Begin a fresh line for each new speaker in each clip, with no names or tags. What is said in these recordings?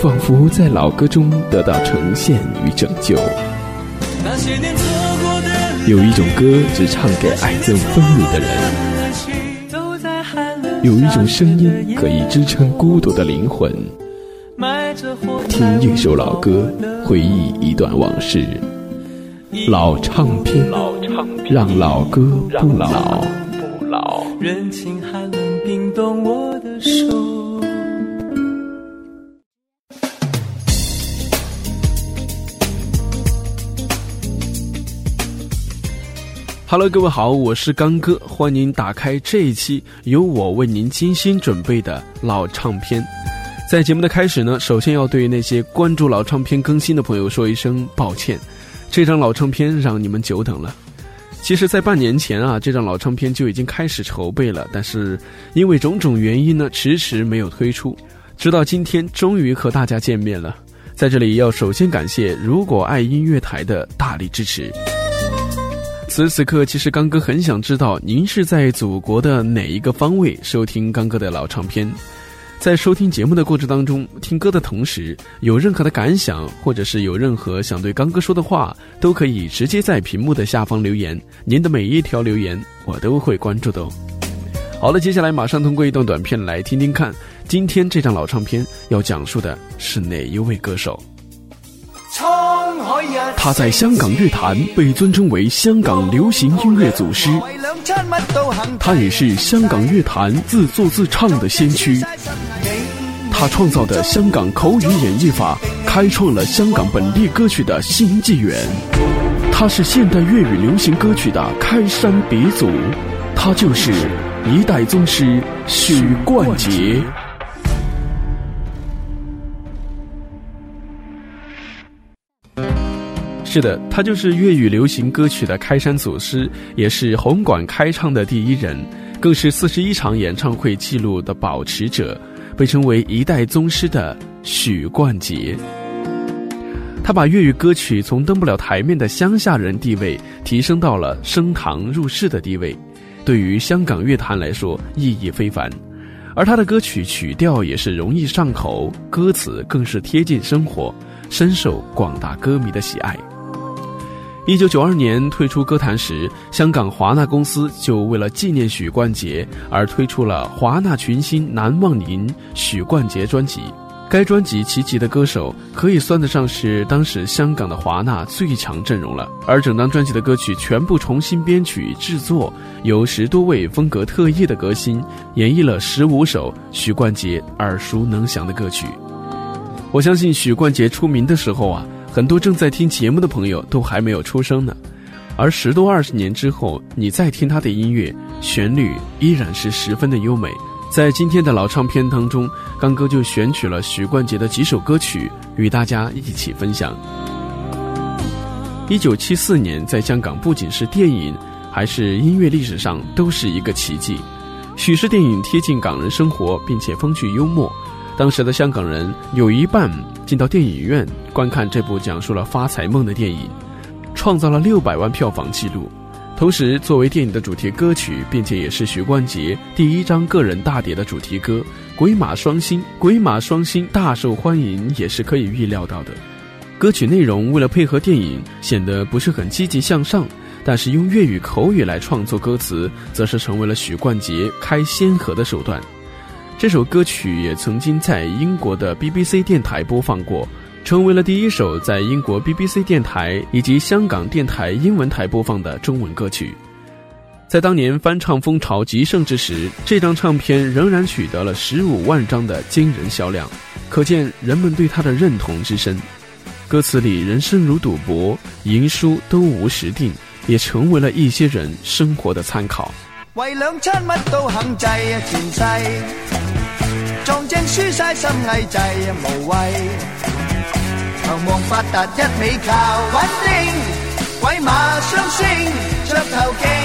仿佛在老歌中得到呈现与拯救。有一种歌只唱给爱憎分明的人。有一种声音可以支撑孤独的灵魂。听一首老歌，回忆一段往事。老唱片，让老歌不老。人情冰冻我的手。Hello，各位好，我是刚哥，欢迎打开这一期由我为您精心准备的老唱片。在节目的开始呢，首先要对那些关注老唱片更新的朋友说一声抱歉，这张老唱片让你们久等了。其实，在半年前啊，这张老唱片就已经开始筹备了，但是因为种种原因呢，迟迟没有推出，直到今天终于和大家见面了。在这里要首先感谢如果爱音乐台的大力支持。此时此刻，其实刚哥很想知道您是在祖国的哪一个方位收听刚哥的老唱片。在收听节目的过程当中，听歌的同时，有任何的感想，或者是有任何想对刚哥说的话，都可以直接在屏幕的下方留言。您的每一条留言，我都会关注的哦。好了，接下来马上通过一段短片来听听看，今天这张老唱片要讲述的是哪一位歌手。他在香港乐坛被尊称为“香港流行音乐祖师”，他也是香港乐坛自作自唱的先驱。他创造的香港口语演绎法，开创了香港本地歌曲的新纪元。他是现代粤语流行歌曲的开山鼻祖，他就是一代宗师许冠杰。是的，他就是粤语流行歌曲的开山祖师，也是红馆开唱的第一人，更是四十一场演唱会记录的保持者，被称为一代宗师的许冠杰。他把粤语歌曲从登不了台面的乡下人地位提升到了升堂入室的地位，对于香港乐坛来说意义非凡。而他的歌曲曲调也是容易上口，歌词更是贴近生活，深受广大歌迷的喜爱。一九九二年退出歌坛时，香港华纳公司就为了纪念许冠杰而推出了《华纳群星难忘您》许冠杰专辑。该专辑集的歌手可以算得上是当时香港的华纳最强阵容了。而整张专辑的歌曲全部重新编曲制作，由十多位风格特异的歌星演绎了十五首许冠杰耳熟能详的歌曲。我相信许冠杰出名的时候啊。很多正在听节目的朋友都还没有出生呢，而十多二十年之后，你再听他的音乐，旋律依然是十分的优美。在今天的老唱片当中，刚哥就选取了许冠杰的几首歌曲与大家一起分享。一九七四年在香港，不仅是电影，还是音乐历史上都是一个奇迹。许氏电影贴近港人生活，并且风趣幽默。当时的香港人有一半进到电影院观看这部讲述了发财梦的电影，创造了六百万票房纪录。同时，作为电影的主题歌曲，并且也是许冠杰第一张个人大碟的主题歌《鬼马双星》，《鬼马双星》大受欢迎也是可以预料到的。歌曲内容为了配合电影，显得不是很积极向上，但是用粤语口语来创作歌词，则是成为了许冠杰开先河的手段。这首歌曲也曾经在英国的 BBC 电台播放过，成为了第一首在英国 BBC 电台以及香港电台英文台播放的中文歌曲。在当年翻唱风潮极盛之时，这张唱片仍然取得了十五万张的惊人销量，可见人们对它的认同之深。歌词里“人生如赌博，赢输都无时定”也成为了一些人生活的参考。为两餐，乜都肯制，啊，前世撞正输晒心翳，制无谓。
求望发达一味靠稳定，鬼马双星着头劲，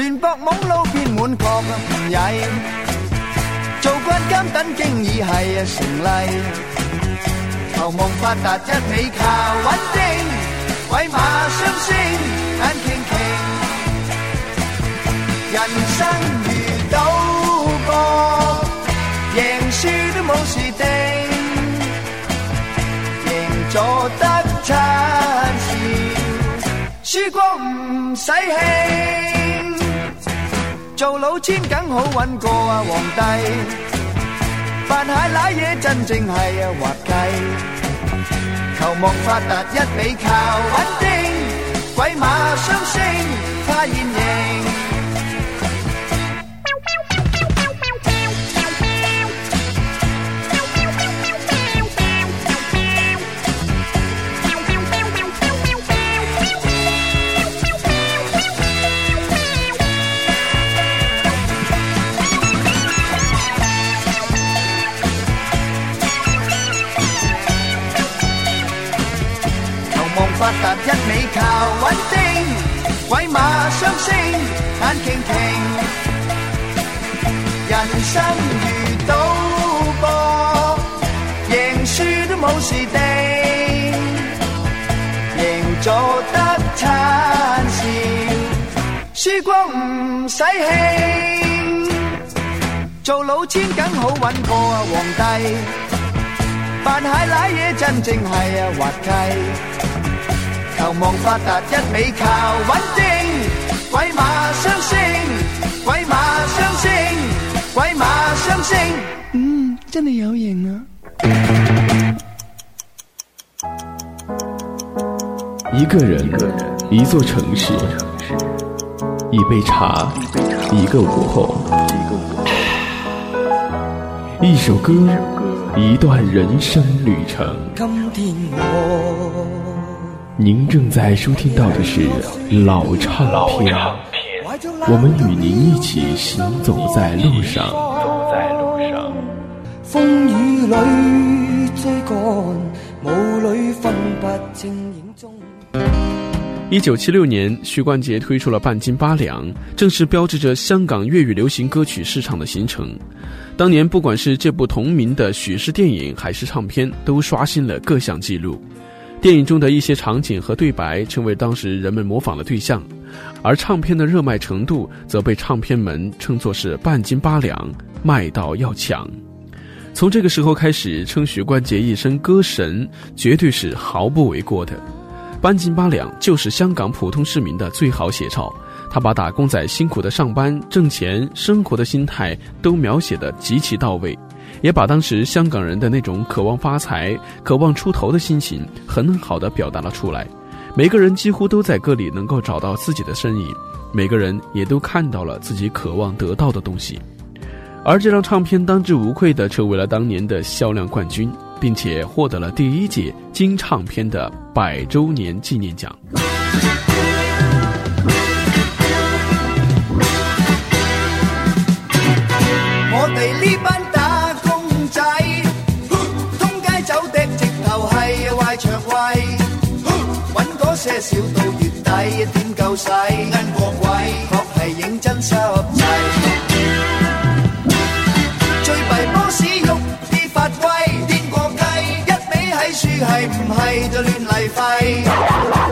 乱国懵佬变满壳唔曳，做官监等经已系成例。求望发达一味靠稳定，鬼马双星眼倾。人生如赌博，赢输都冇事定，赢咗得餐笑，输过唔使气。做老千梗好搵过啊皇帝，扮蟹拉嘢真正系滑稽，球幕发达一比靠定，鬼马双星，他现形。十一美求稳定，鬼马双星眼倾听。人生如赌博，赢输都冇事定。赢做得灿笑，输光唔使庆。做老千梗好搵个皇帝，扮蟹奶嘢真正系滑稽。求望发达一味靠稳定，鬼马相星，鬼马相星，鬼马相星。嗯，真的有影啊！
一个人，一座城市，一杯茶，一个午后，一首歌，一段人生旅程。
今天我。
您正在收听到的是老唱片，我们与您一起行走在路上。一九七六年，许冠杰推出了《半斤八两》，正式标志着香港粤语流行歌曲市场的形成。当年，不管是这部同名的许氏电影，还是唱片，都刷新了各项记录。电影中的一些场景和对白成为当时人们模仿的对象，而唱片的热卖程度则被唱片门称作是半斤八两，卖到要抢。从这个时候开始，称许冠杰一声歌神，绝对是毫不为过的。半斤八两就是香港普通市民的最好写照。他把打工仔辛苦的上班、挣钱、生活的心态都描写的极其到位。也把当时香港人的那种渴望发财、渴望出头的心情很好的表达了出来。每个人几乎都在歌里能够找到自己的身影，每个人也都看到了自己渴望得到的东西。而这张唱片当之无愧的成为了当年的销量冠军，并且获得了第一届金唱片的百周年纪念奖。
我哋呢班。少到月底，点够使？因过鬼，确系认真拾济。追埋波士，鬱啲发威，癫过鸡，一味喺树系唔系就乱嚟废。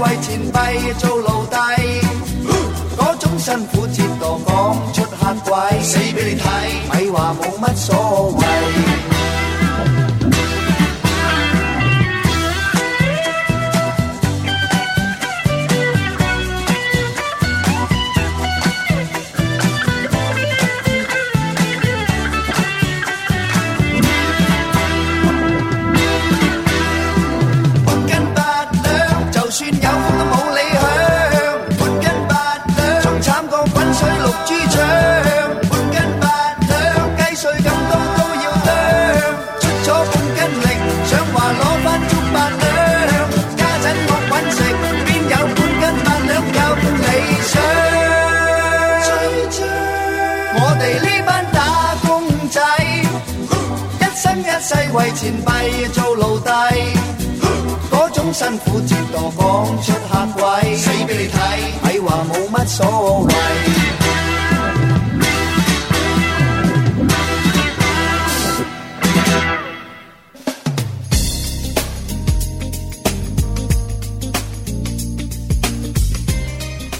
为前辈做奴隶，嗰种辛苦折堕，讲出黑鬼，死俾你睇，咪话冇乜所谓。
做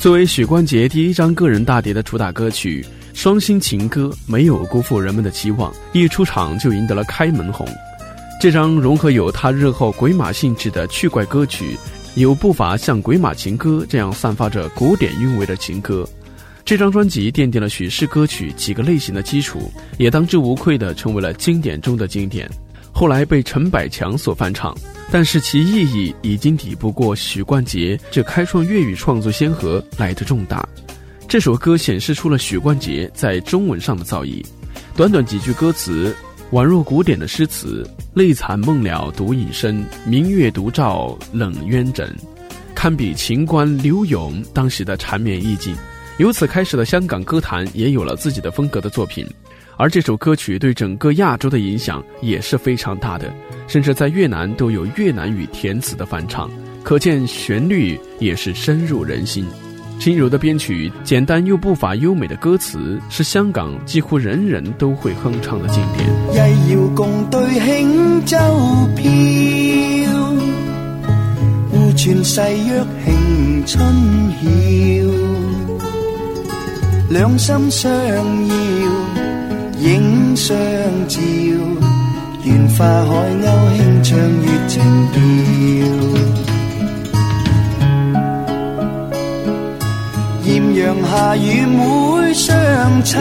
作为许冠杰第一张个人大碟的主打歌曲《双星情歌》，没有辜负人们的期望，一出场就赢得了开门红。这张融合有他日后鬼马性质的趣怪歌曲，有不乏像《鬼马情歌》这样散发着古典韵味的情歌。这张专辑奠定了许氏歌曲几个类型的基础，也当之无愧地成为了经典中的经典。后来被陈百强所翻唱，但是其意义已经抵不过许冠杰这开创粤语创作先河来的重大。这首歌显示出了许冠杰在中文上的造诣，短短几句歌词。宛若古典的诗词，泪残梦了独影深，明月独照冷渊枕，堪比秦观、柳永当时的缠绵意境。由此开始的香港歌坛也有了自己的风格的作品，而这首歌曲对整个亚洲的影响也是非常大的，甚至在越南都有越南语填词的翻唱，可见旋律也是深入人心。轻柔的编曲，简单又不乏优美的歌词，是香港几乎人人都会哼唱的经典。
欲共对轻舟飘，互传誓约庆春晓，两心相邀影相照，愿化海鸥轻唱悦情调。阳下与妹相亲，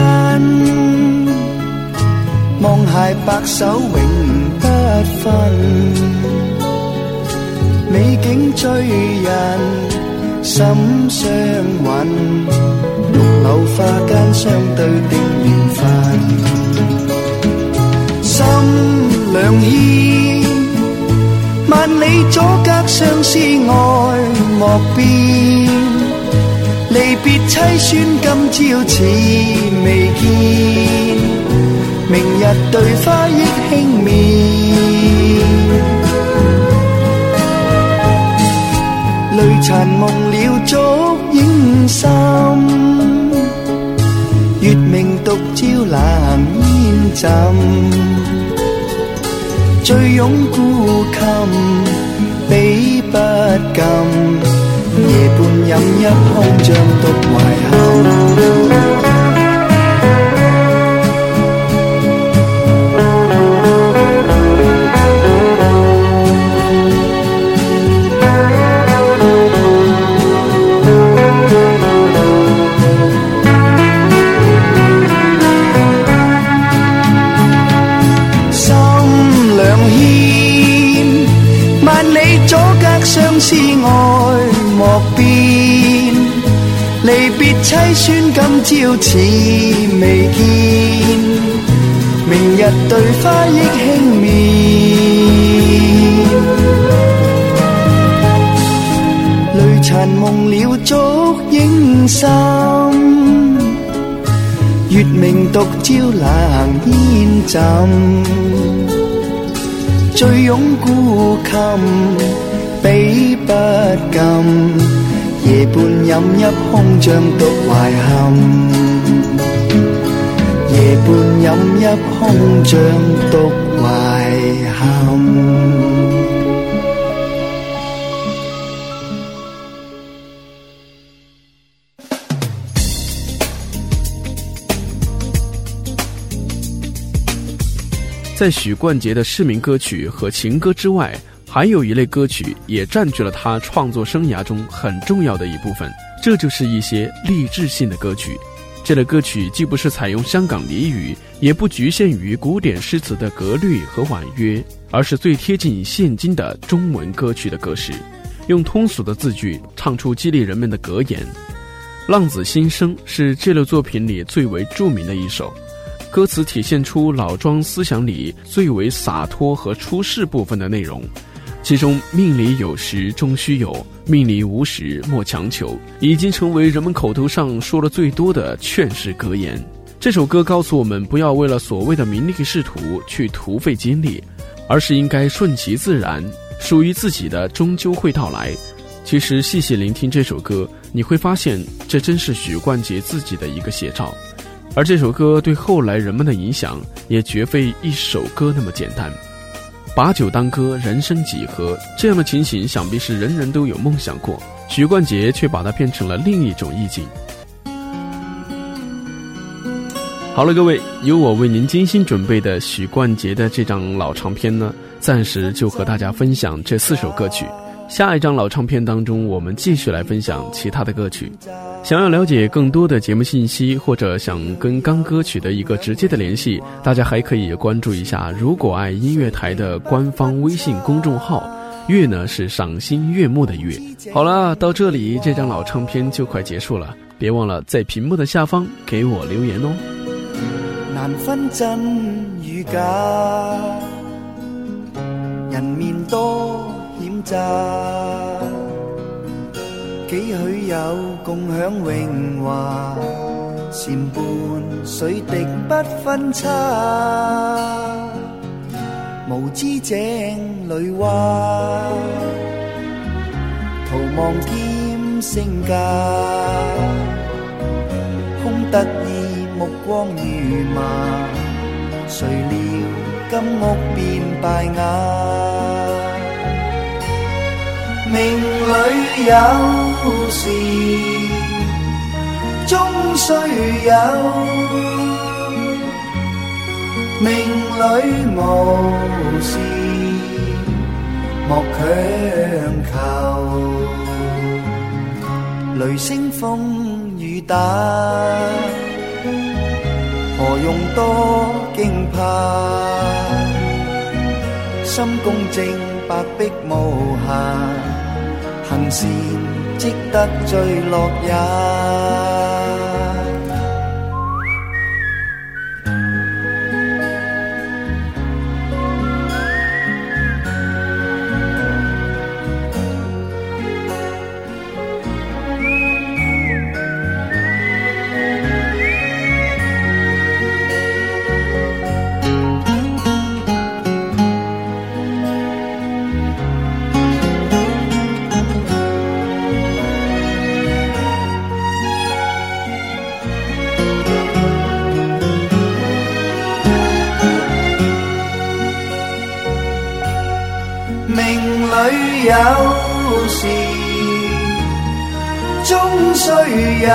望偕白首永不分。美景醉人心相允，绿柳花间相对的缘分，心两牵，万里阻隔相思爱莫变。离别凄酸，今朝似未见，明日对花忆轻面。泪残梦了烛影深，月明独照冷烟枕，醉拥孤衾。别凄酸，今朝似未见，明日对花忆轻面。泪残梦了烛影深，月明独照冷烟枕。醉拥孤衾，比不禁。夜半饮泣空帐独怀憾，夜半饮泣空帐独怀憾。
在许冠杰的市民歌曲和情歌之外。还有一类歌曲也占据了他创作生涯中很重要的一部分，这就是一些励志性的歌曲。这类歌曲既不是采用香港俚语，也不局限于古典诗词的格律和婉约，而是最贴近现今的中文歌曲的格式，用通俗的字句唱出激励人们的格言。《浪子心声》是这类作品里最为著名的一首，歌词体现出老庄思想里最为洒脱和出世部分的内容。其中“命里有时终须有，命里无时莫强求”已经成为人们口头上说的最多的劝世格言。这首歌告诉我们，不要为了所谓的名利仕途去徒费精力，而是应该顺其自然，属于自己的终究会到来。其实细细聆听这首歌，你会发现，这真是许冠杰自己的一个写照。而这首歌对后来人们的影响，也绝非一首歌那么简单。把酒当歌，人生几何？这样的情形，想必是人人都有梦想过。许冠杰却把它变成了另一种意境。好了，各位，由我为您精心准备的许冠杰的这张老唱片呢，暂时就和大家分享这四首歌曲。下一张老唱片当中，我们继续来分享其他的歌曲。想要了解更多的节目信息，或者想跟刚哥取得一个直接的联系，大家还可以关注一下“如果爱音乐台”的官方微信公众号。乐呢是赏心悦目的乐。好了，到这里这张老唱片就快结束了，别忘了在屏幕的下方给我留言哦。
难分真与假，人面多。几许有共享荣华？前伴水滴不分差，无知井里蛙，徒望兼声价，空得意目光如麻。谁料金屋变败瓦？命里有事终须有，命里无事莫强求。雷声风雨打，何用多惊怕？心公正，白璧无瑕。行善积德，最乐也。有时，终须有，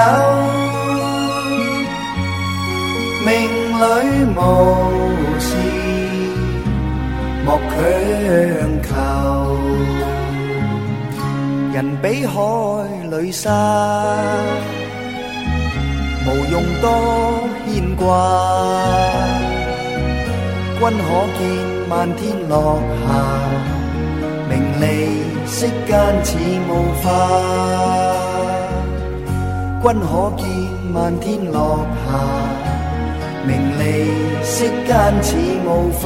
命里无事莫强求。人比海里沙，无用多牵挂。君可见漫天落霞？离色间似雾化，君可见漫天落霞。明利世间似雾化。